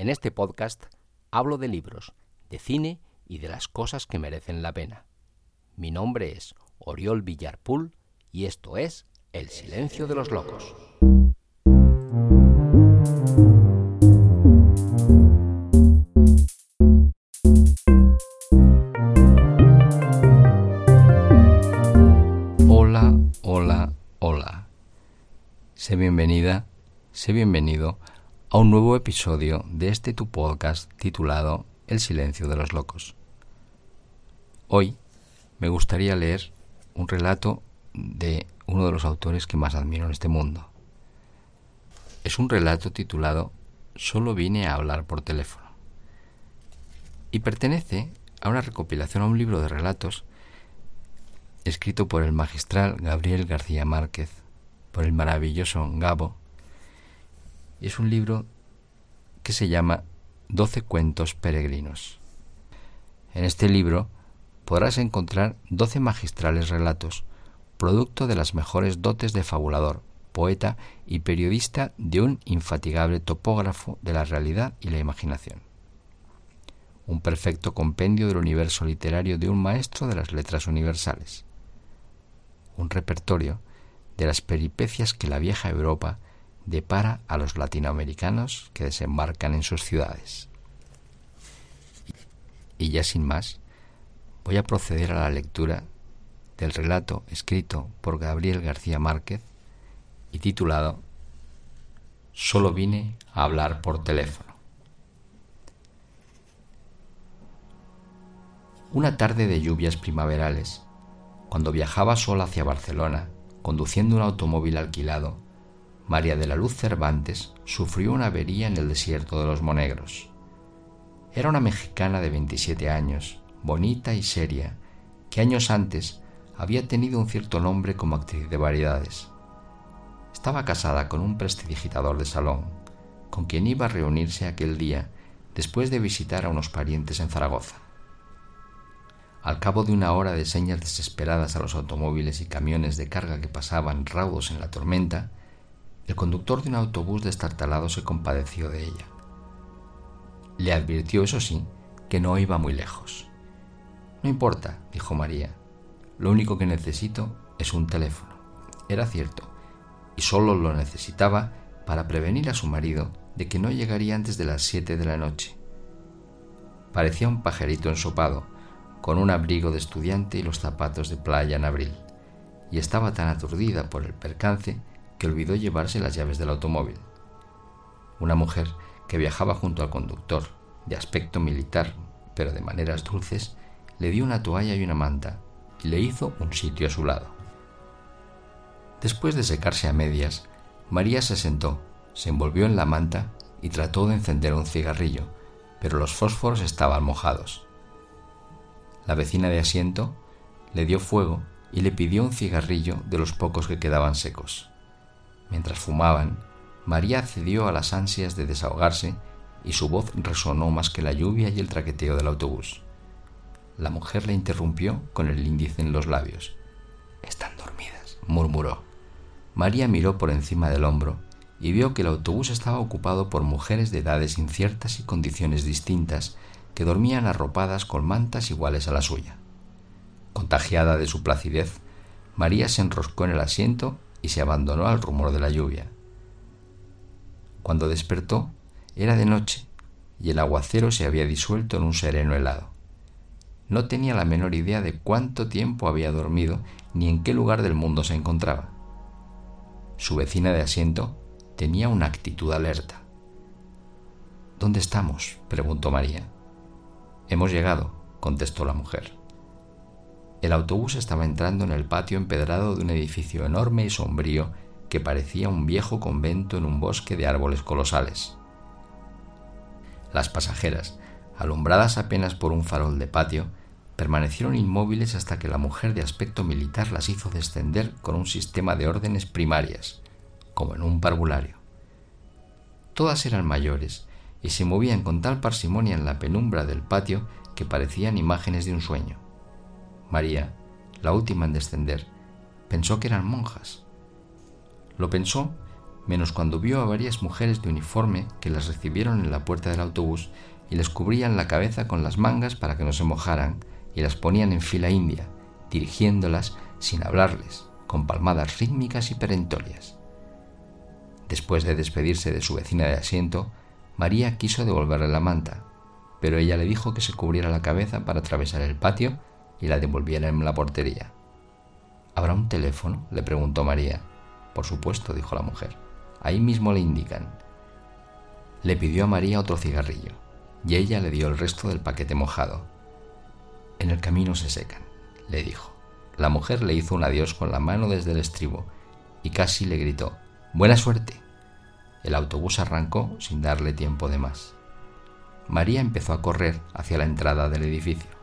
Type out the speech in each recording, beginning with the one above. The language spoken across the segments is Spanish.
En este podcast hablo de libros, de cine y de las cosas que merecen la pena. Mi nombre es Oriol Villarpool y esto es El Silencio de los Locos. Hola, hola, hola. Sé bienvenida, sé bienvenido a un nuevo episodio de este tu podcast titulado El silencio de los locos. Hoy me gustaría leer un relato de uno de los autores que más admiro en este mundo. Es un relato titulado Solo vine a hablar por teléfono y pertenece a una recopilación, a un libro de relatos escrito por el magistral Gabriel García Márquez, por el maravilloso Gabo, es un libro que se llama Doce cuentos peregrinos. En este libro podrás encontrar doce magistrales relatos, producto de las mejores dotes de fabulador, poeta y periodista de un infatigable topógrafo de la realidad y la imaginación. Un perfecto compendio del universo literario de un maestro de las letras universales. Un repertorio de las peripecias que la vieja Europa depara a los latinoamericanos que desembarcan en sus ciudades. Y ya sin más, voy a proceder a la lectura del relato escrito por Gabriel García Márquez y titulado Solo vine a hablar por teléfono. Una tarde de lluvias primaverales, cuando viajaba sola hacia Barcelona, conduciendo un automóvil alquilado, María de la Luz Cervantes sufrió una avería en el desierto de los Monegros. Era una mexicana de 27 años, bonita y seria, que años antes había tenido un cierto nombre como actriz de variedades. Estaba casada con un prestidigitador de salón, con quien iba a reunirse aquel día después de visitar a unos parientes en Zaragoza. Al cabo de una hora de señas desesperadas a los automóviles y camiones de carga que pasaban raudos en la tormenta, el conductor de un autobús destartalado se compadeció de ella. Le advirtió, eso sí, que no iba muy lejos. No importa, dijo María, lo único que necesito es un teléfono. Era cierto, y solo lo necesitaba para prevenir a su marido de que no llegaría antes de las siete de la noche. Parecía un pajarito ensopado, con un abrigo de estudiante y los zapatos de playa en abril, y estaba tan aturdida por el percance que olvidó llevarse las llaves del automóvil. Una mujer que viajaba junto al conductor, de aspecto militar, pero de maneras dulces, le dio una toalla y una manta, y le hizo un sitio a su lado. Después de secarse a medias, María se sentó, se envolvió en la manta y trató de encender un cigarrillo, pero los fósforos estaban mojados. La vecina de asiento le dio fuego y le pidió un cigarrillo de los pocos que quedaban secos. Mientras fumaban, María cedió a las ansias de desahogarse y su voz resonó más que la lluvia y el traqueteo del autobús. La mujer le interrumpió con el índice en los labios. Están dormidas, murmuró. María miró por encima del hombro y vio que el autobús estaba ocupado por mujeres de edades inciertas y condiciones distintas que dormían arropadas con mantas iguales a la suya. Contagiada de su placidez, María se enroscó en el asiento y se abandonó al rumor de la lluvia. Cuando despertó, era de noche y el aguacero se había disuelto en un sereno helado. No tenía la menor idea de cuánto tiempo había dormido ni en qué lugar del mundo se encontraba. Su vecina de asiento tenía una actitud alerta. ¿Dónde estamos? preguntó María. Hemos llegado, contestó la mujer. El autobús estaba entrando en el patio empedrado de un edificio enorme y sombrío que parecía un viejo convento en un bosque de árboles colosales. Las pasajeras, alumbradas apenas por un farol de patio, permanecieron inmóviles hasta que la mujer de aspecto militar las hizo descender con un sistema de órdenes primarias, como en un parvulario. Todas eran mayores y se movían con tal parsimonia en la penumbra del patio que parecían imágenes de un sueño. María, la última en descender, pensó que eran monjas. Lo pensó menos cuando vio a varias mujeres de uniforme que las recibieron en la puerta del autobús y les cubrían la cabeza con las mangas para que no se mojaran y las ponían en fila india, dirigiéndolas sin hablarles, con palmadas rítmicas y perentorias. Después de despedirse de su vecina de asiento, María quiso devolverle la manta, pero ella le dijo que se cubriera la cabeza para atravesar el patio y la devolviera en la portería. ¿Habrá un teléfono? le preguntó María. Por supuesto, dijo la mujer. Ahí mismo le indican. Le pidió a María otro cigarrillo, y ella le dio el resto del paquete mojado. En el camino se secan, le dijo. La mujer le hizo un adiós con la mano desde el estribo y casi le gritó Buena suerte. El autobús arrancó sin darle tiempo de más. María empezó a correr hacia la entrada del edificio.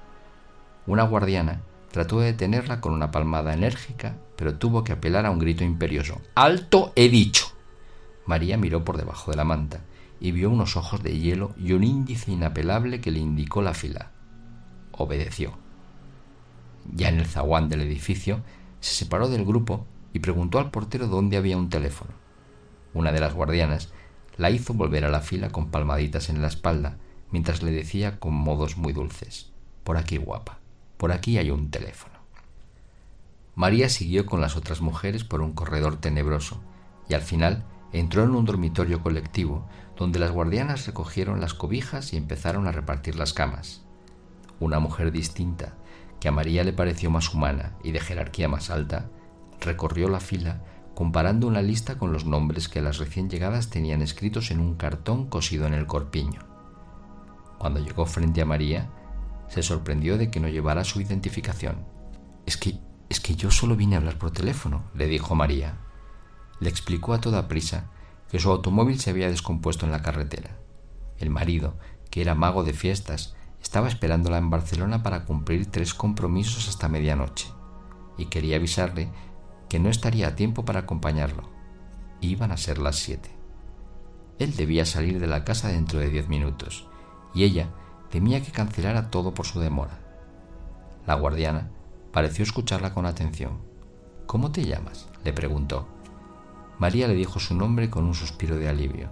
Una guardiana trató de detenerla con una palmada enérgica, pero tuvo que apelar a un grito imperioso. ¡Alto he dicho! María miró por debajo de la manta y vio unos ojos de hielo y un índice inapelable que le indicó la fila. Obedeció. Ya en el zaguán del edificio, se separó del grupo y preguntó al portero dónde había un teléfono. Una de las guardianas la hizo volver a la fila con palmaditas en la espalda, mientras le decía con modos muy dulces Por aquí, guapa, por aquí hay un teléfono. María siguió con las otras mujeres por un corredor tenebroso, y al final entró en un dormitorio colectivo donde las guardianas recogieron las cobijas y empezaron a repartir las camas. Una mujer distinta, que a María le pareció más humana y de jerarquía más alta, recorrió la fila comparando una lista con los nombres que las recién llegadas tenían escritos en un cartón cosido en el corpiño. Cuando llegó frente a María, se sorprendió de que no llevara su identificación. Es que, es que yo solo vine a hablar por teléfono, le dijo María. Le explicó a toda prisa que su automóvil se había descompuesto en la carretera. El marido, que era mago de fiestas, estaba esperándola en Barcelona para cumplir tres compromisos hasta medianoche y quería avisarle que no estaría a tiempo para acompañarlo. Iban a ser las siete. Él debía salir de la casa dentro de diez minutos, y ella temía que cancelara todo por su demora. La guardiana pareció escucharla con atención. ¿Cómo te llamas? le preguntó. María le dijo su nombre con un suspiro de alivio,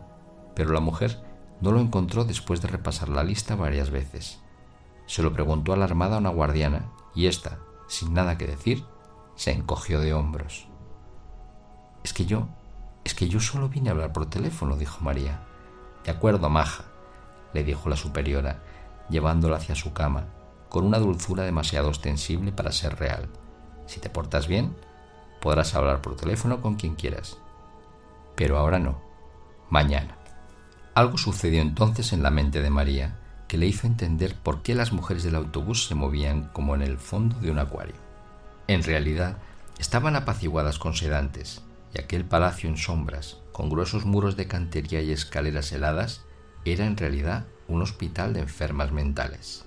pero la mujer no lo encontró después de repasar la lista varias veces. Se lo preguntó alarmada a una guardiana, y ésta, sin nada que decir, se encogió de hombros. Es que yo, es que yo solo vine a hablar por teléfono, dijo María. De acuerdo, maja, le dijo la superiora, llevándola hacia su cama, con una dulzura demasiado ostensible para ser real. Si te portas bien, podrás hablar por teléfono con quien quieras. Pero ahora no, mañana. Algo sucedió entonces en la mente de María que le hizo entender por qué las mujeres del autobús se movían como en el fondo de un acuario. En realidad, estaban apaciguadas con sedantes, y aquel palacio en sombras, con gruesos muros de cantería y escaleras heladas, era en realidad un hospital de enfermas mentales.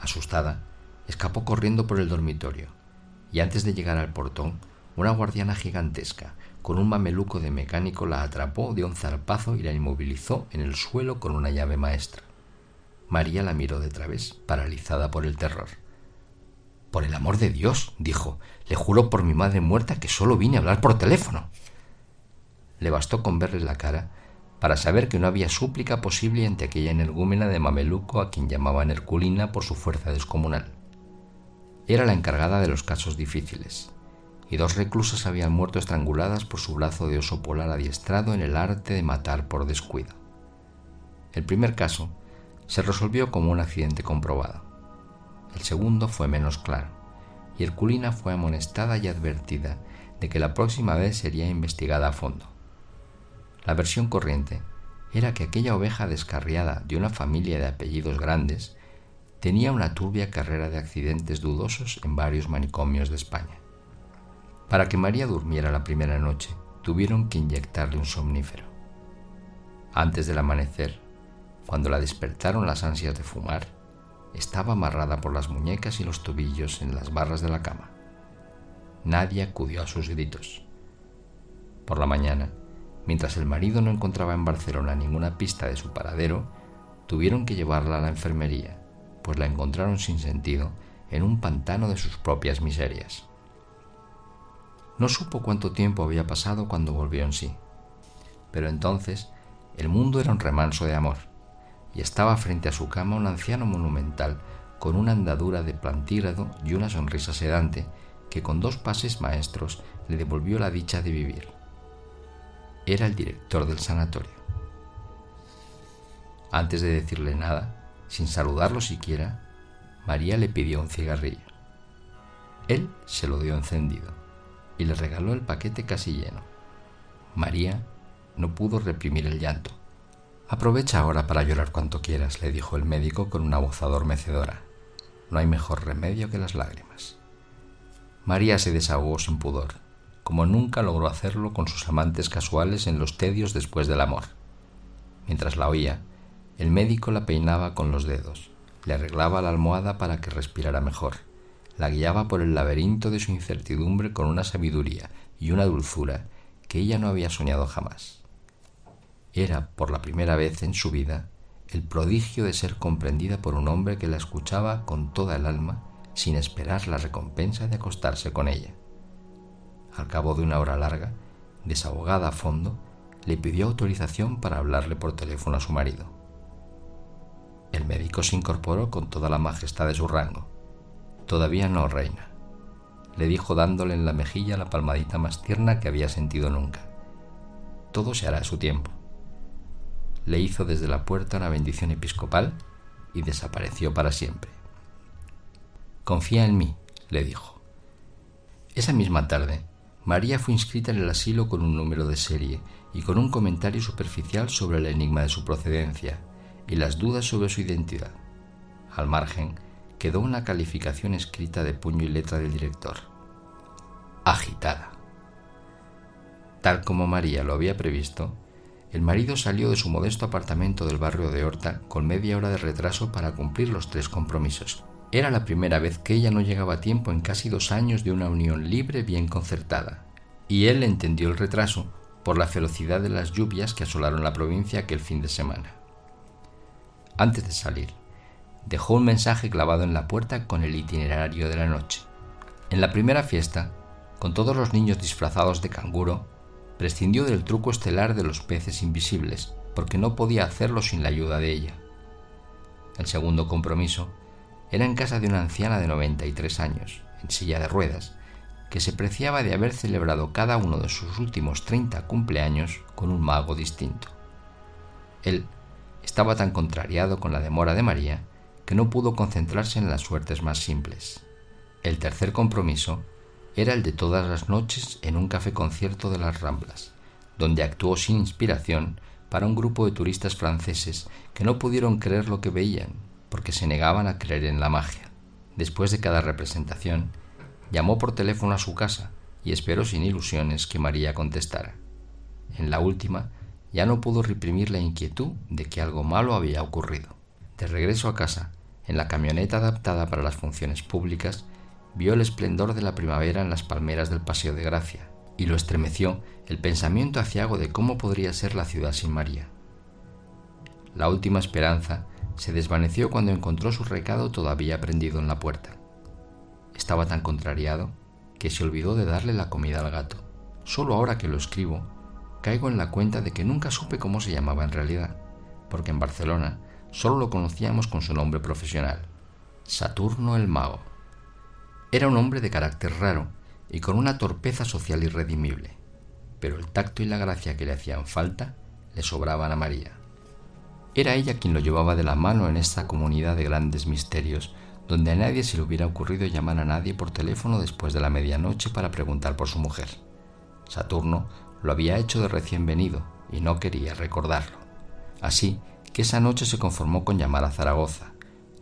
Asustada, escapó corriendo por el dormitorio, y antes de llegar al portón, una guardiana gigantesca, con un mameluco de mecánico, la atrapó de un zarpazo y la inmovilizó en el suelo con una llave maestra. María la miró de través, paralizada por el terror. Por el amor de Dios, dijo, le juro por mi madre muerta que solo vine a hablar por teléfono. Le bastó con verle la cara para saber que no había súplica posible ante aquella energúmena de mameluco a quien llamaban Herculina por su fuerza descomunal. Era la encargada de los casos difíciles, y dos reclusas habían muerto estranguladas por su brazo de oso polar adiestrado en el arte de matar por descuido. El primer caso se resolvió como un accidente comprobado. El segundo fue menos claro, y Herculina fue amonestada y advertida de que la próxima vez sería investigada a fondo. La versión corriente era que aquella oveja descarriada de una familia de apellidos grandes tenía una turbia carrera de accidentes dudosos en varios manicomios de España. Para que María durmiera la primera noche, tuvieron que inyectarle un somnífero. Antes del amanecer, cuando la despertaron las ansias de fumar, estaba amarrada por las muñecas y los tobillos en las barras de la cama. Nadie acudió a sus gritos. Por la mañana, mientras el marido no encontraba en Barcelona ninguna pista de su paradero, tuvieron que llevarla a la enfermería, pues la encontraron sin sentido en un pantano de sus propias miserias. No supo cuánto tiempo había pasado cuando volvió en sí. pero entonces el mundo era un remanso de amor, y estaba frente a su cama un anciano monumental con una andadura de plantígrado y una sonrisa sedante que con dos pases maestros le devolvió la dicha de vivir. Era el director del sanatorio. Antes de decirle nada, sin saludarlo siquiera, María le pidió un cigarrillo. Él se lo dio encendido y le regaló el paquete casi lleno. María no pudo reprimir el llanto. Aprovecha ahora para llorar cuanto quieras, le dijo el médico con una voz adormecedora. No hay mejor remedio que las lágrimas. María se desahogó sin pudor, como nunca logró hacerlo con sus amantes casuales en los tedios después del amor. Mientras la oía, el médico la peinaba con los dedos, le arreglaba la almohada para que respirara mejor, la guiaba por el laberinto de su incertidumbre con una sabiduría y una dulzura que ella no había soñado jamás. Era, por la primera vez en su vida, el prodigio de ser comprendida por un hombre que la escuchaba con toda el alma sin esperar la recompensa de acostarse con ella. Al cabo de una hora larga, desahogada a fondo, le pidió autorización para hablarle por teléfono a su marido. El médico se incorporó con toda la majestad de su rango. Todavía no, reina, le dijo dándole en la mejilla la palmadita más tierna que había sentido nunca. Todo se hará a su tiempo. Le hizo desde la puerta una bendición episcopal y desapareció para siempre. Confía en mí, le dijo. Esa misma tarde, María fue inscrita en el asilo con un número de serie y con un comentario superficial sobre el enigma de su procedencia y las dudas sobre su identidad. Al margen, quedó una calificación escrita de puño y letra del director. Agitada. Tal como María lo había previsto, el marido salió de su modesto apartamento del barrio de Horta con media hora de retraso para cumplir los tres compromisos. Era la primera vez que ella no llegaba a tiempo en casi dos años de una unión libre bien concertada, y él entendió el retraso por la velocidad de las lluvias que asolaron la provincia aquel fin de semana antes de salir, dejó un mensaje clavado en la puerta con el itinerario de la noche. En la primera fiesta, con todos los niños disfrazados de canguro, prescindió del truco estelar de los peces invisibles, porque no podía hacerlo sin la ayuda de ella. El segundo compromiso era en casa de una anciana de 93 años, en silla de ruedas, que se preciaba de haber celebrado cada uno de sus últimos 30 cumpleaños con un mago distinto. Él estaba tan contrariado con la demora de María que no pudo concentrarse en las suertes más simples. El tercer compromiso era el de todas las noches en un café concierto de las Ramblas, donde actuó sin inspiración para un grupo de turistas franceses que no pudieron creer lo que veían, porque se negaban a creer en la magia. Después de cada representación, llamó por teléfono a su casa y esperó sin ilusiones que María contestara. En la última, ya no pudo reprimir la inquietud de que algo malo había ocurrido. De regreso a casa, en la camioneta adaptada para las funciones públicas, vio el esplendor de la primavera en las palmeras del Paseo de Gracia, y lo estremeció el pensamiento aciago de cómo podría ser la ciudad sin María. La última esperanza se desvaneció cuando encontró su recado todavía prendido en la puerta. Estaba tan contrariado que se olvidó de darle la comida al gato. Solo ahora que lo escribo, caigo en la cuenta de que nunca supe cómo se llamaba en realidad, porque en Barcelona solo lo conocíamos con su nombre profesional, Saturno el Mago. Era un hombre de carácter raro y con una torpeza social irredimible, pero el tacto y la gracia que le hacían falta le sobraban a María. Era ella quien lo llevaba de la mano en esta comunidad de grandes misterios, donde a nadie se le hubiera ocurrido llamar a nadie por teléfono después de la medianoche para preguntar por su mujer. Saturno lo había hecho de recién venido y no quería recordarlo. Así que esa noche se conformó con llamar a Zaragoza,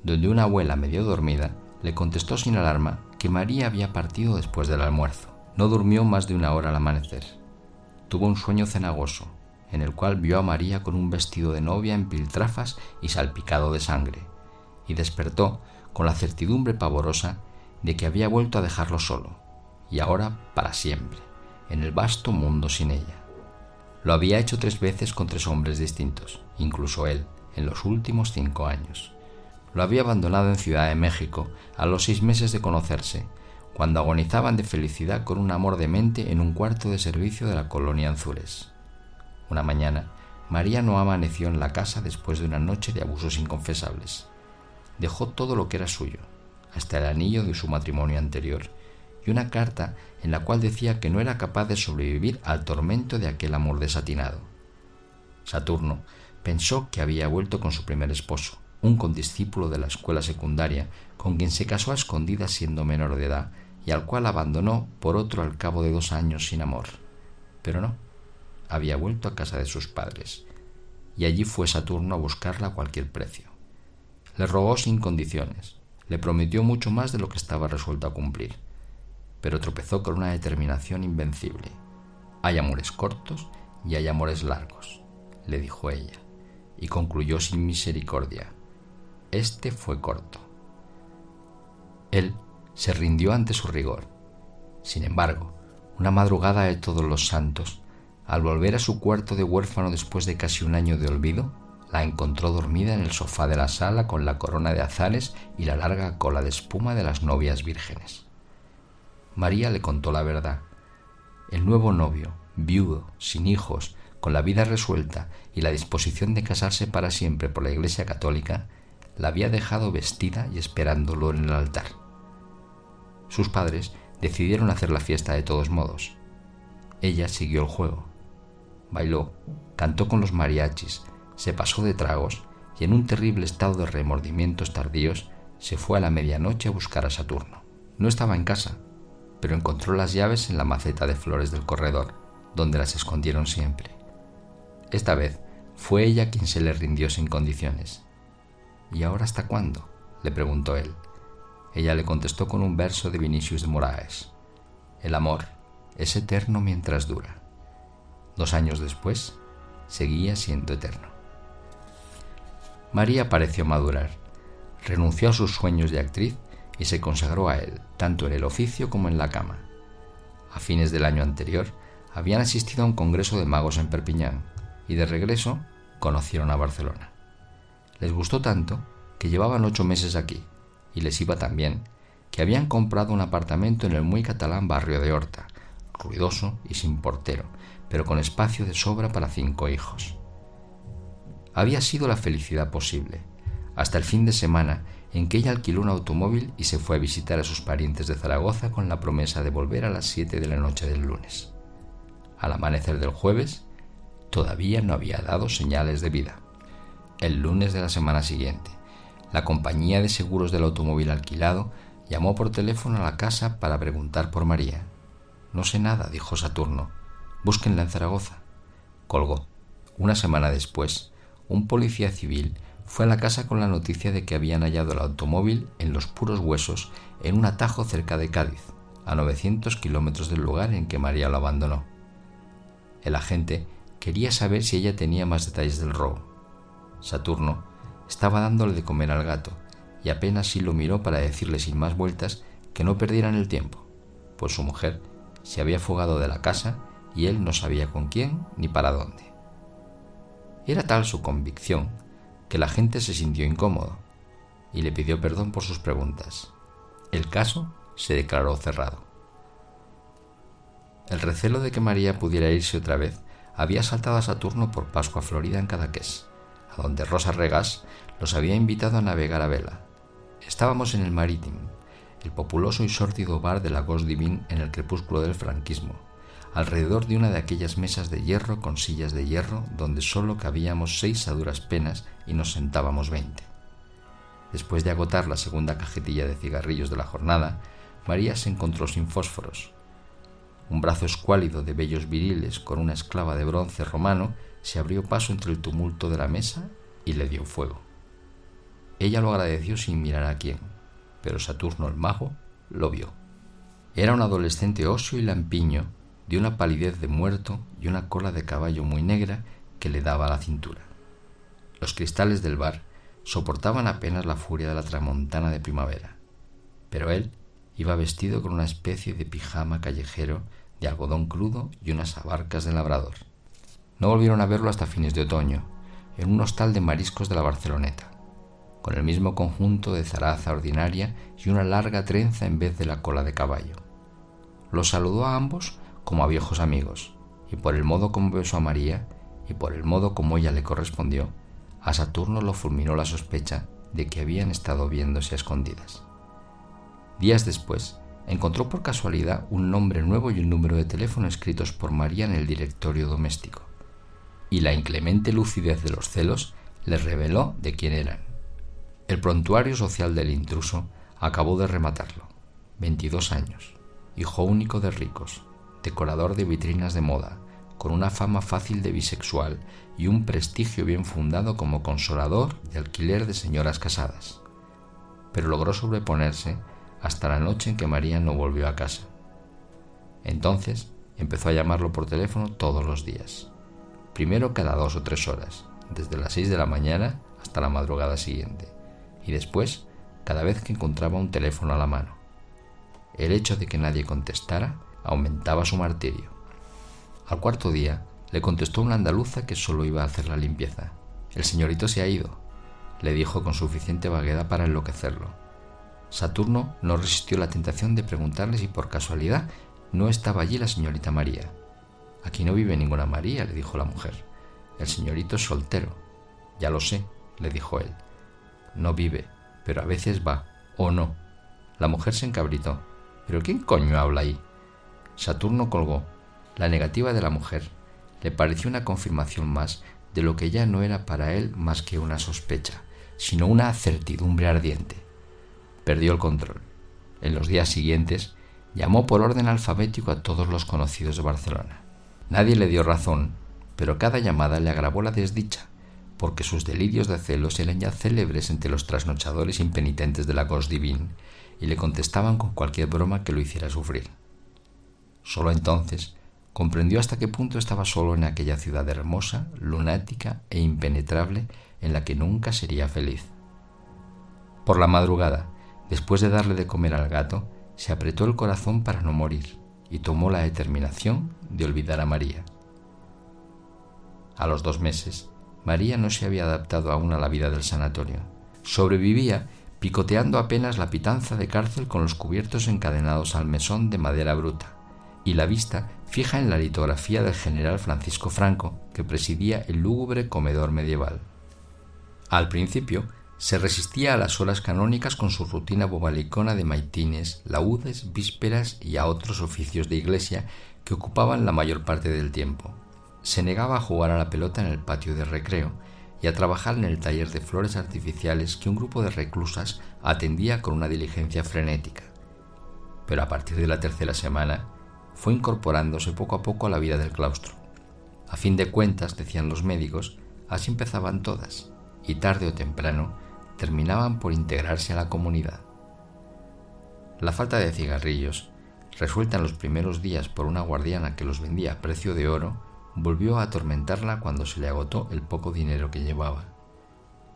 donde una abuela medio dormida le contestó sin alarma que María había partido después del almuerzo. No durmió más de una hora al amanecer. Tuvo un sueño cenagoso, en el cual vio a María con un vestido de novia en piltrafas y salpicado de sangre, y despertó con la certidumbre pavorosa de que había vuelto a dejarlo solo, y ahora para siempre en el vasto mundo sin ella. Lo había hecho tres veces con tres hombres distintos, incluso él, en los últimos cinco años. Lo había abandonado en Ciudad de México a los seis meses de conocerse, cuando agonizaban de felicidad con un amor demente en un cuarto de servicio de la colonia Anzures. Una mañana, María no amaneció en la casa después de una noche de abusos inconfesables. Dejó todo lo que era suyo, hasta el anillo de su matrimonio anterior, y una carta en la cual decía que no era capaz de sobrevivir al tormento de aquel amor desatinado. Saturno pensó que había vuelto con su primer esposo, un condiscípulo de la escuela secundaria, con quien se casó a escondidas siendo menor de edad y al cual abandonó por otro al cabo de dos años sin amor. Pero no, había vuelto a casa de sus padres, y allí fue Saturno a buscarla a cualquier precio. Le rogó sin condiciones, le prometió mucho más de lo que estaba resuelto a cumplir, pero tropezó con una determinación invencible. Hay amores cortos y hay amores largos, le dijo ella, y concluyó sin misericordia. Este fue corto. Él se rindió ante su rigor. Sin embargo, una madrugada de todos los santos, al volver a su cuarto de huérfano después de casi un año de olvido, la encontró dormida en el sofá de la sala con la corona de azares y la larga cola de espuma de las novias vírgenes. María le contó la verdad. El nuevo novio, viudo, sin hijos, con la vida resuelta y la disposición de casarse para siempre por la Iglesia Católica, la había dejado vestida y esperándolo en el altar. Sus padres decidieron hacer la fiesta de todos modos. Ella siguió el juego. Bailó, cantó con los mariachis, se pasó de tragos y en un terrible estado de remordimientos tardíos se fue a la medianoche a buscar a Saturno. No estaba en casa, pero encontró las llaves en la maceta de flores del corredor, donde las escondieron siempre. Esta vez fue ella quien se le rindió sin condiciones. ¿Y ahora hasta cuándo? le preguntó él. Ella le contestó con un verso de Vinicius de Moraes. El amor es eterno mientras dura. Dos años después, seguía siendo eterno. María pareció madurar. Renunció a sus sueños de actriz y se consagró a él, tanto en el oficio como en la cama. A fines del año anterior, habían asistido a un congreso de magos en Perpiñán y de regreso conocieron a Barcelona. Les gustó tanto que llevaban ocho meses aquí, y les iba tan bien que habían comprado un apartamento en el muy catalán barrio de Horta, ruidoso y sin portero, pero con espacio de sobra para cinco hijos. Había sido la felicidad posible, hasta el fin de semana en que ella alquiló un automóvil y se fue a visitar a sus parientes de Zaragoza con la promesa de volver a las siete de la noche del lunes. Al amanecer del jueves, todavía no había dado señales de vida el lunes de la semana siguiente. La compañía de seguros del automóvil alquilado llamó por teléfono a la casa para preguntar por María. No sé nada, dijo Saturno. Búsquenla en Zaragoza. Colgó. Una semana después, un policía civil fue a la casa con la noticia de que habían hallado el automóvil en los puros huesos en un atajo cerca de Cádiz, a 900 kilómetros del lugar en que María lo abandonó. El agente quería saber si ella tenía más detalles del robo. Saturno, estaba dándole de comer al gato, y apenas sí lo miró para decirle sin más vueltas que no perdieran el tiempo, pues su mujer se había fugado de la casa y él no sabía con quién ni para dónde. Era tal su convicción que la gente se sintió incómodo y le pidió perdón por sus preguntas. El caso se declaró cerrado. El recelo de que María pudiera irse otra vez había saltado a Saturno por Pascua Florida en Cadaqués a donde Rosa Regas los había invitado a navegar a vela. Estábamos en el Marítimo, el populoso y sórdido bar de la Gos Divine en el crepúsculo del franquismo, alrededor de una de aquellas mesas de hierro con sillas de hierro donde solo cabíamos seis a duras penas y nos sentábamos veinte. Después de agotar la segunda cajetilla de cigarrillos de la jornada, María se encontró sin fósforos. Un brazo escuálido de vellos viriles con una esclava de bronce romano se abrió paso entre el tumulto de la mesa y le dio fuego. Ella lo agradeció sin mirar a quién, pero Saturno el mago lo vio. Era un adolescente óseo y lampiño, una palidez de muerto y una cola de caballo muy negra que le daba a la cintura. Los cristales del bar soportaban apenas la furia de la tramontana de primavera, pero él iba vestido con una especie de pijama callejero de algodón crudo y unas abarcas de labrador. No volvieron a verlo hasta fines de otoño, en un hostal de mariscos de la Barceloneta, con el mismo conjunto de zaraza ordinaria y una larga trenza en vez de la cola de caballo. Los saludó a ambos como a viejos amigos, y por el modo como besó a María, y por el modo como ella le correspondió, a Saturno lo fulminó la sospecha de que habían estado viéndose a escondidas. Días después, encontró por casualidad un nombre nuevo y un número de teléfono escritos por María en el directorio doméstico, y la inclemente lucidez de los celos le reveló de quién eran. El prontuario social del intruso acabó de rematarlo. 22 años, hijo único de ricos, decorador de vitrinas de moda, con una fama fácil de bisexual y un prestigio bien fundado como consolador de alquiler de señoras casadas. Pero logró sobreponerse hasta la noche en que María no volvió a casa. Entonces empezó a llamarlo por teléfono todos los días, primero cada dos o tres horas, desde las seis de la mañana hasta la madrugada siguiente, y después cada vez que encontraba un teléfono a la mano. El hecho de que nadie contestara aumentaba su martirio. Al cuarto día le contestó una andaluza que solo iba a hacer la limpieza. El señorito se ha ido, le dijo con suficiente vaguedad para enloquecerlo. Saturno no resistió la tentación de preguntarle si por casualidad no estaba allí la señorita María. Aquí no vive ninguna María, le dijo la mujer. El señorito es soltero. Ya lo sé, le dijo él. No vive, pero a veces va, o no. La mujer se encabritó. ¿Pero quién coño habla ahí? Saturno colgó. La negativa de la mujer le pareció una confirmación más de lo que ya no era para él más que una sospecha, sino una certidumbre ardiente perdió el control. En los días siguientes llamó por orden alfabético a todos los conocidos de Barcelona. Nadie le dio razón, pero cada llamada le agravó la desdicha, porque sus delirios de celos eran ya célebres entre los trasnochadores impenitentes de la Ghost Divine y le contestaban con cualquier broma que lo hiciera sufrir. Solo entonces comprendió hasta qué punto estaba solo en aquella ciudad hermosa, lunática e impenetrable en la que nunca sería feliz. Por la madrugada, Después de darle de comer al gato, se apretó el corazón para no morir y tomó la determinación de olvidar a María. A los dos meses, María no se había adaptado aún a la vida del sanatorio. Sobrevivía picoteando apenas la pitanza de cárcel con los cubiertos encadenados al mesón de madera bruta y la vista fija en la litografía del general Francisco Franco, que presidía el lúgubre comedor medieval. Al principio se resistía a las horas canónicas con su rutina bobalicona de maitines, laudes, vísperas y a otros oficios de iglesia que ocupaban la mayor parte del tiempo. Se negaba a jugar a la pelota en el patio de recreo y a trabajar en el taller de flores artificiales que un grupo de reclusas atendía con una diligencia frenética. Pero a partir de la tercera semana fue incorporándose poco a poco a la vida del claustro. A fin de cuentas, decían los médicos, así empezaban todas, y tarde o temprano terminaban por integrarse a la comunidad. La falta de cigarrillos, resuelta en los primeros días por una guardiana que los vendía a precio de oro, volvió a atormentarla cuando se le agotó el poco dinero que llevaba.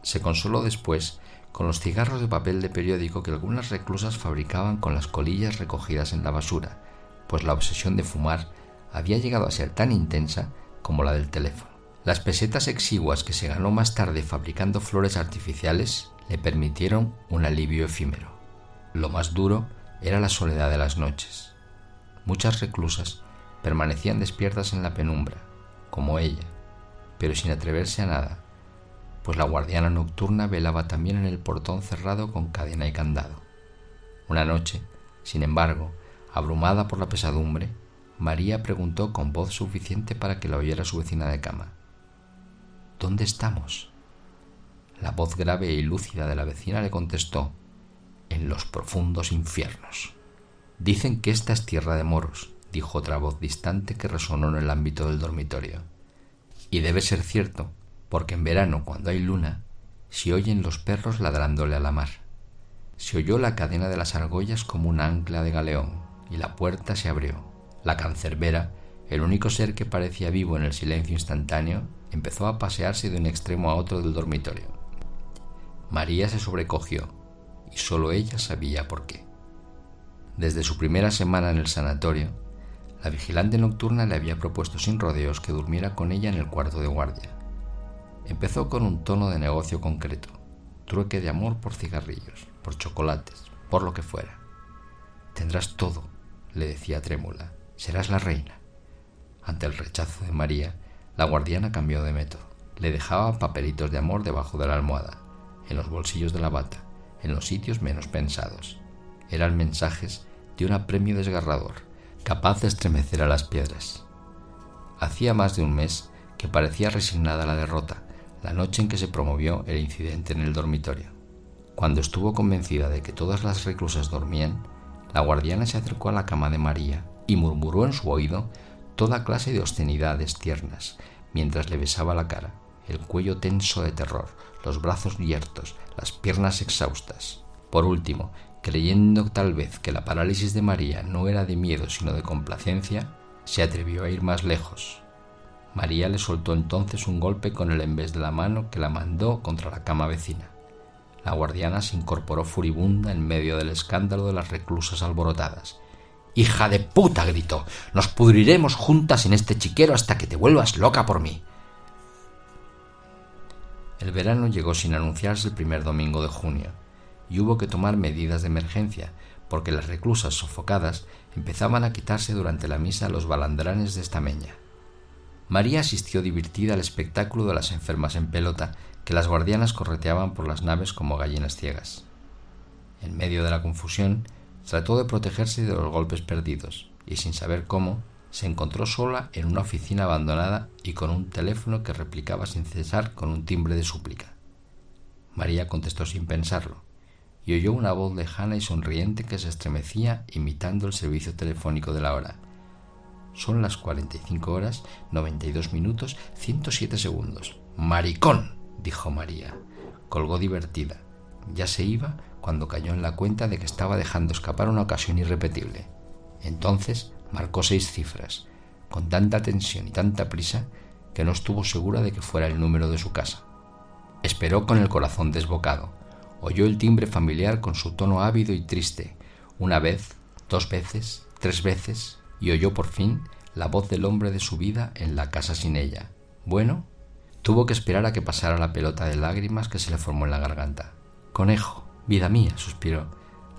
Se consoló después con los cigarros de papel de periódico que algunas reclusas fabricaban con las colillas recogidas en la basura, pues la obsesión de fumar había llegado a ser tan intensa como la del teléfono. Las pesetas exiguas que se ganó más tarde fabricando flores artificiales le permitieron un alivio efímero. Lo más duro era la soledad de las noches. Muchas reclusas permanecían despiertas en la penumbra, como ella, pero sin atreverse a nada, pues la guardiana nocturna velaba también en el portón cerrado con cadena y candado. Una noche, sin embargo, abrumada por la pesadumbre, María preguntó con voz suficiente para que la oyera su vecina de cama. ¿Dónde estamos? La voz grave y lúcida de la vecina le contestó En los profundos infiernos. Dicen que esta es tierra de moros, dijo otra voz distante que resonó en el ámbito del dormitorio. Y debe ser cierto, porque en verano, cuando hay luna, se oyen los perros ladrándole a la mar. Se oyó la cadena de las argollas como un ancla de galeón, y la puerta se abrió. La cancerbera, el único ser que parecía vivo en el silencio instantáneo, empezó a pasearse de un extremo a otro del dormitorio. María se sobrecogió y solo ella sabía por qué. Desde su primera semana en el sanatorio, la vigilante nocturna le había propuesto sin rodeos que durmiera con ella en el cuarto de guardia. Empezó con un tono de negocio concreto, trueque de amor por cigarrillos, por chocolates, por lo que fuera. Tendrás todo, le decía trémula, serás la reina. Ante el rechazo de María, La guardiana cambió de método. Le dejaba papelitos de amor debajo de la almohada, en los bolsillos de la bata, en los sitios menos pensados. Eran mensajes de un apremio desgarrador, capaz de estremecer a las piedras. Hacía más de un mes que parecía resignada a la derrota, la noche en que se promovió el incidente en el dormitorio. Cuando estuvo convencida de que todas las reclusas dormían, la guardiana se acercó a la cama de María y murmuró en su oído toda clase de obscenidades tiernas mientras le besaba la cara, el cuello tenso de terror, los brazos yertos, las piernas exhaustas. Por último, creyendo tal vez que la parálisis de María no era de miedo sino de complacencia, se atrevió a ir más lejos. María le soltó entonces un golpe con el envés de la mano que la mandó contra la cama vecina. La guardiana se incorporó furibunda en medio del escándalo de las reclusas alborotadas. Hija de puta, gritó. Nos pudriremos juntas en este chiquero hasta que te vuelvas loca por mí. El verano llegó sin anunciarse el primer domingo de junio, y hubo que tomar medidas de emergencia, porque las reclusas sofocadas empezaban a quitarse durante la misa los balandranes de estameña. María asistió divertida al espectáculo de las enfermas en pelota que las guardianas correteaban por las naves como gallinas ciegas. En medio de la confusión, trató de protegerse de los golpes perdidos y sin saber cómo, se encontró sola en una oficina abandonada y con un teléfono que replicaba sin cesar con un timbre de súplica. María contestó sin pensarlo y oyó una voz lejana y sonriente que se estremecía imitando el servicio telefónico de la hora. Son las 45 horas, 92 minutos, 107 segundos. ¡Maricón! dijo María. Colgó divertida. Ya se iba cuando cayó en la cuenta de que estaba dejando escapar una ocasión irrepetible. Entonces marcó seis cifras, con tanta tensión y tanta prisa que no estuvo segura de que fuera el número de su casa. Esperó con el corazón desbocado oyó el timbre familiar con su tono ávido y triste, una vez, dos veces, tres veces, y oyó por fin la voz del hombre de su vida en la casa sin ella. Bueno, tuvo que esperar a que pasara la pelota de lágrimas que se le formó en la garganta. Conejo, vida mía, suspiró.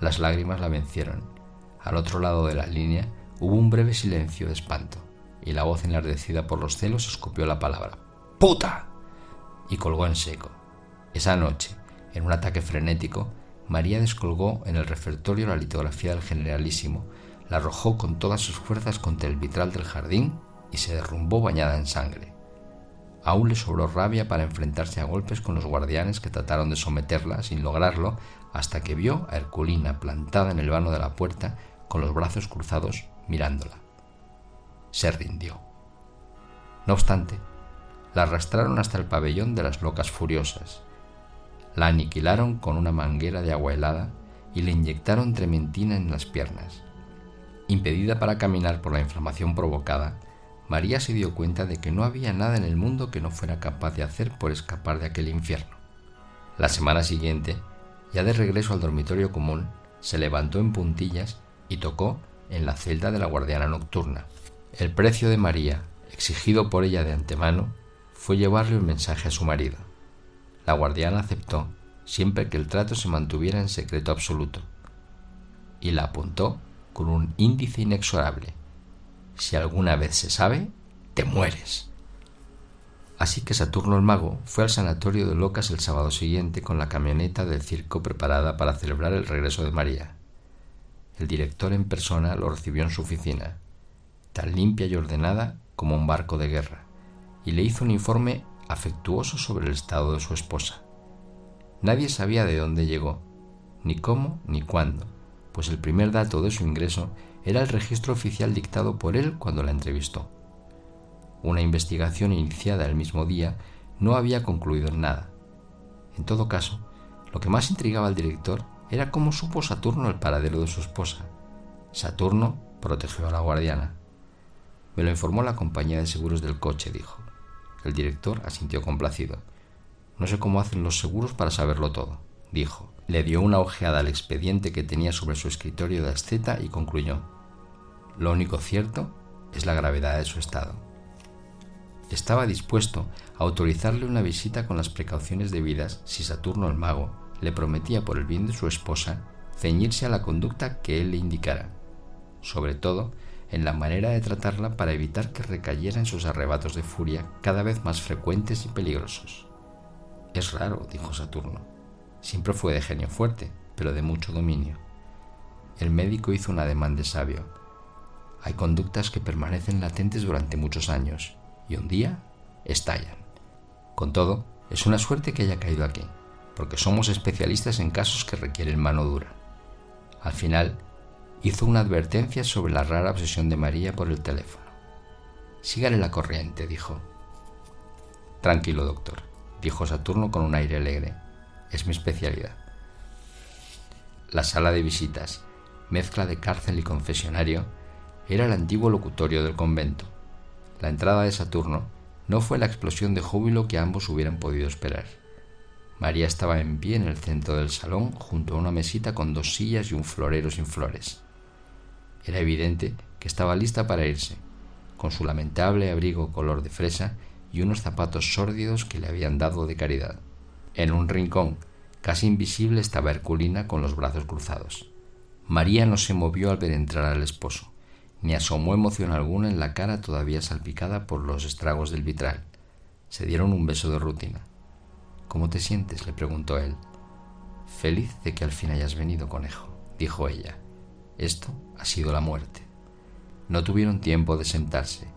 Las lágrimas la vencieron. Al otro lado de la línea hubo un breve silencio de espanto, y la voz enardecida por los celos escupió la palabra ¡Puta! y colgó en seco. Esa noche, en un ataque frenético, María descolgó en el refectorio la litografía del generalísimo, la arrojó con todas sus fuerzas contra el vitral del jardín y se derrumbó bañada en sangre. Aún le sobró rabia para enfrentarse a golpes con los guardianes que trataron de someterla sin lograrlo hasta que vio a Herculina plantada en el vano de la puerta con los brazos cruzados mirándola. Se rindió. No obstante, la arrastraron hasta el pabellón de las locas furiosas, la aniquilaron con una manguera de agua helada y le inyectaron trementina en las piernas. Impedida para caminar por la inflamación provocada, María se dio cuenta de que no había nada en el mundo que no fuera capaz de hacer por escapar de aquel infierno. La semana siguiente, ya de regreso al dormitorio común, se levantó en puntillas y tocó en la celda de la guardiana nocturna. El precio de María, exigido por ella de antemano, fue llevarle un mensaje a su marido. La guardiana aceptó siempre que el trato se mantuviera en secreto absoluto y la apuntó con un índice inexorable. Si alguna vez se sabe, te mueres. Así que Saturno el mago fue al sanatorio de Locas el sábado siguiente con la camioneta del circo preparada para celebrar el regreso de María. El director en persona lo recibió en su oficina, tan limpia y ordenada como un barco de guerra, y le hizo un informe afectuoso sobre el estado de su esposa. Nadie sabía de dónde llegó, ni cómo ni cuándo, pues el primer dato de su ingreso era el registro oficial dictado por él cuando la entrevistó. Una investigación iniciada el mismo día no había concluido en nada. En todo caso, lo que más intrigaba al director era cómo supo Saturno el paradero de su esposa. Saturno protegió a la guardiana. Me lo informó la compañía de seguros del coche, dijo. El director asintió complacido. No sé cómo hacen los seguros para saberlo todo, dijo. Le dio una ojeada al expediente que tenía sobre su escritorio de asceta y concluyó. Lo único cierto es la gravedad de su estado. Estaba dispuesto a autorizarle una visita con las precauciones debidas si Saturno el mago le prometía por el bien de su esposa ceñirse a la conducta que él le indicara, sobre todo en la manera de tratarla para evitar que recayera en sus arrebatos de furia cada vez más frecuentes y peligrosos. Es raro, dijo Saturno. Siempre fue de genio fuerte, pero de mucho dominio. El médico hizo un ademán de sabio. Hay conductas que permanecen latentes durante muchos años y un día estallan. Con todo, es una suerte que haya caído aquí, porque somos especialistas en casos que requieren mano dura. Al final, hizo una advertencia sobre la rara obsesión de María por el teléfono. Sígale la corriente, dijo. Tranquilo, doctor, dijo Saturno con un aire alegre. Es mi especialidad. La sala de visitas, mezcla de cárcel y confesionario, era el antiguo locutorio del convento. La entrada de Saturno no fue la explosión de júbilo que ambos hubieran podido esperar. María estaba en pie en el centro del salón junto a una mesita con dos sillas y un florero sin flores. Era evidente que estaba lista para irse, con su lamentable abrigo color de fresa y unos zapatos sórdidos que le habían dado de caridad. En un rincón, casi invisible, estaba Herculina con los brazos cruzados. María no se movió al ver entrar al esposo, ni asomó emoción alguna en la cara todavía salpicada por los estragos del vitral. Se dieron un beso de rutina. ¿Cómo te sientes? le preguntó él. Feliz de que al fin hayas venido, conejo, dijo ella. Esto ha sido la muerte. No tuvieron tiempo de sentarse.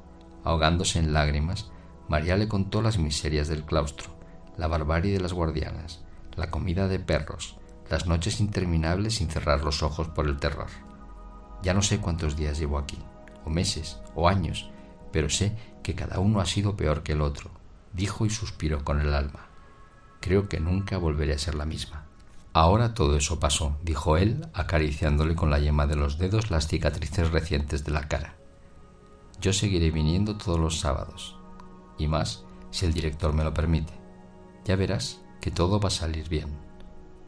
Ahogándose en lágrimas, María le contó las miserias del claustro, la barbarie de las guardianas, la comida de perros, las noches interminables sin cerrar los ojos por el terror. Ya no sé cuántos días llevo aquí, o meses, o años, pero sé que cada uno ha sido peor que el otro, dijo y suspiró con el alma. Creo que nunca volveré a ser la misma. Ahora todo eso pasó, dijo él, acariciándole con la yema de los dedos las cicatrices recientes de la cara. Yo seguiré viniendo todos los sábados, y más si el director me lo permite. Ya verás que todo va a salir bien.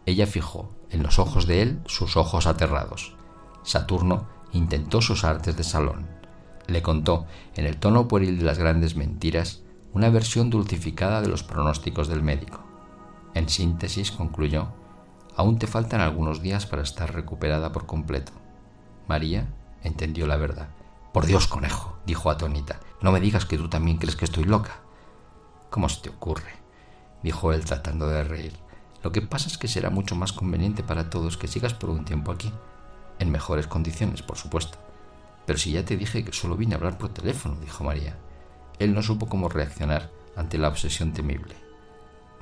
Ella fijó en los ojos de él sus ojos aterrados. Saturno intentó sus artes de salón. Le contó, en el tono pueril de las grandes mentiras, una versión dulcificada de los pronósticos del médico. En síntesis, concluyó, Aún te faltan algunos días para estar recuperada por completo. María entendió la verdad. Por Dios, conejo, dijo atónita, no me digas que tú también crees que estoy loca. ¿Cómo se te ocurre? Dijo él tratando de reír. Lo que pasa es que será mucho más conveniente para todos que sigas por un tiempo aquí. En mejores condiciones, por supuesto. Pero si ya te dije que solo vine a hablar por teléfono, dijo María. Él no supo cómo reaccionar ante la obsesión temible.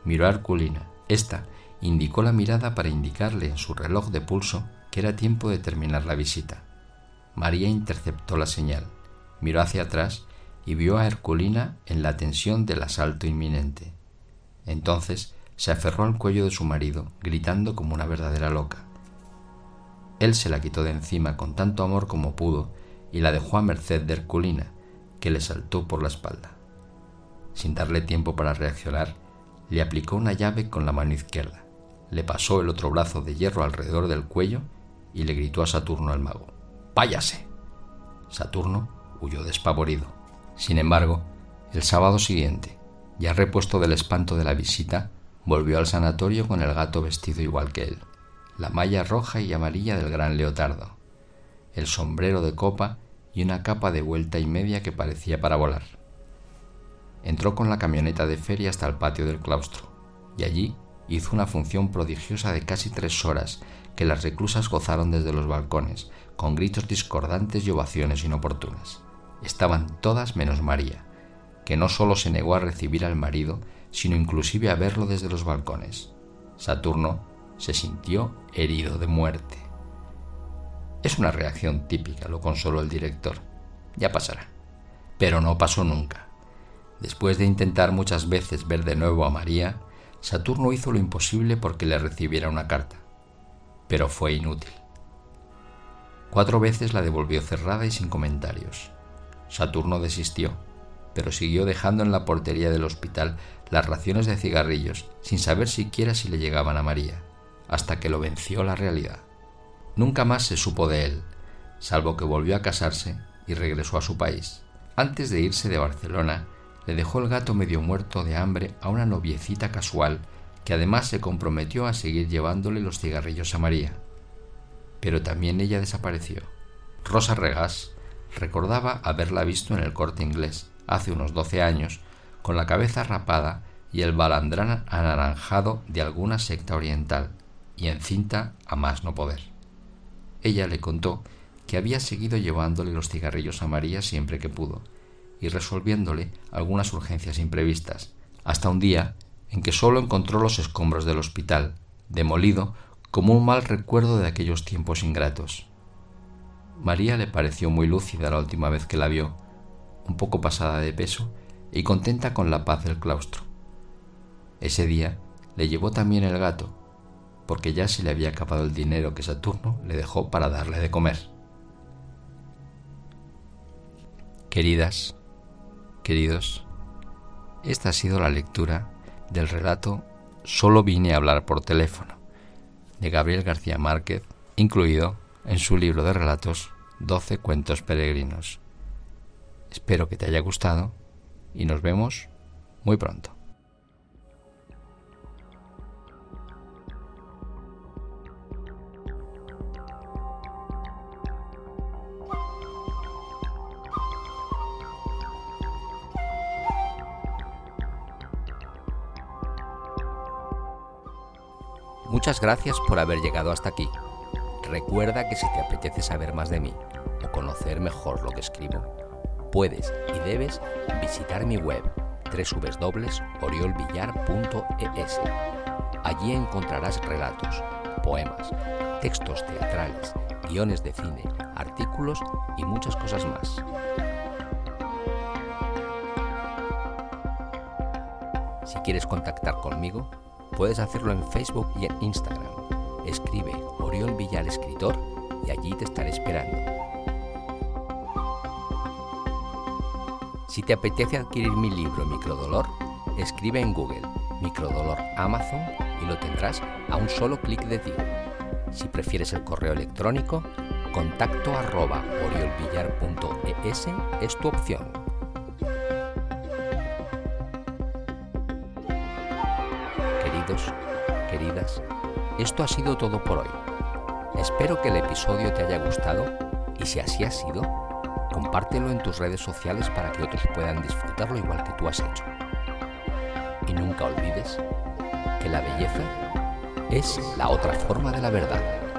Miró a Arculina. Esta indicó la mirada para indicarle en su reloj de pulso que era tiempo de terminar la visita. María interceptó la señal, miró hacia atrás y vio a Herculina en la tensión del asalto inminente. Entonces se aferró al cuello de su marido, gritando como una verdadera loca. Él se la quitó de encima con tanto amor como pudo y la dejó a merced de Herculina, que le saltó por la espalda. Sin darle tiempo para reaccionar, le aplicó una llave con la mano izquierda le pasó el otro brazo de hierro alrededor del cuello y le gritó a Saturno al mago, ¡Váyase! Saturno huyó despavorido. Sin embargo, el sábado siguiente, ya repuesto del espanto de la visita, volvió al sanatorio con el gato vestido igual que él, la malla roja y amarilla del gran leotardo, el sombrero de copa y una capa de vuelta y media que parecía para volar. Entró con la camioneta de feria hasta el patio del claustro, y allí hizo una función prodigiosa de casi tres horas que las reclusas gozaron desde los balcones, con gritos discordantes y ovaciones inoportunas. Estaban todas menos María, que no sólo se negó a recibir al marido, sino inclusive a verlo desde los balcones. Saturno se sintió herido de muerte. Es una reacción típica, lo consoló el director. Ya pasará. Pero no pasó nunca. Después de intentar muchas veces ver de nuevo a María, Saturno hizo lo imposible porque le recibiera una carta, pero fue inútil. Cuatro veces la devolvió cerrada y sin comentarios. Saturno desistió, pero siguió dejando en la portería del hospital las raciones de cigarrillos sin saber siquiera si le llegaban a María, hasta que lo venció la realidad. Nunca más se supo de él, salvo que volvió a casarse y regresó a su país. Antes de irse de Barcelona, le dejó el gato medio muerto de hambre a una noviecita casual que además se comprometió a seguir llevándole los cigarrillos a María. Pero también ella desapareció. Rosa Regás, Recordaba haberla visto en el corte inglés, hace unos doce años, con la cabeza rapada y el balandrán anaranjado de alguna secta oriental, y encinta a más no poder. Ella le contó que había seguido llevándole los cigarrillos a María siempre que pudo, y resolviéndole algunas urgencias imprevistas, hasta un día en que sólo encontró los escombros del hospital, demolido como un mal recuerdo de aquellos tiempos ingratos. María le pareció muy lúcida la última vez que la vio, un poco pasada de peso y contenta con la paz del claustro. Ese día le llevó también el gato, porque ya se le había acabado el dinero que Saturno le dejó para darle de comer. Queridas, queridos, esta ha sido la lectura del relato Solo vine a hablar por teléfono, de Gabriel García Márquez, incluido en su libro de relatos Doce cuentos peregrinos. Espero que te haya gustado y nos vemos muy pronto. Muchas gracias por haber llegado hasta aquí. Recuerda que si te apetece saber más de mí o conocer mejor lo que escribo, puedes y debes visitar mi web www.oriolvillar.es. Allí encontrarás relatos, poemas, textos teatrales, guiones de cine, artículos y muchas cosas más. Si quieres contactar conmigo, Puedes hacerlo en Facebook y en Instagram. Escribe Oriol Villar Escritor y allí te estaré esperando. Si te apetece adquirir mi libro Microdolor, escribe en Google Microdolor Amazon y lo tendrás a un solo clic de ti. Si prefieres el correo electrónico, contacto arroba oriolvillar.es es tu opción. queridas, esto ha sido todo por hoy. Espero que el episodio te haya gustado y si así ha sido, compártelo en tus redes sociales para que otros puedan disfrutarlo igual que tú has hecho. Y nunca olvides que la belleza es la otra forma de la verdad.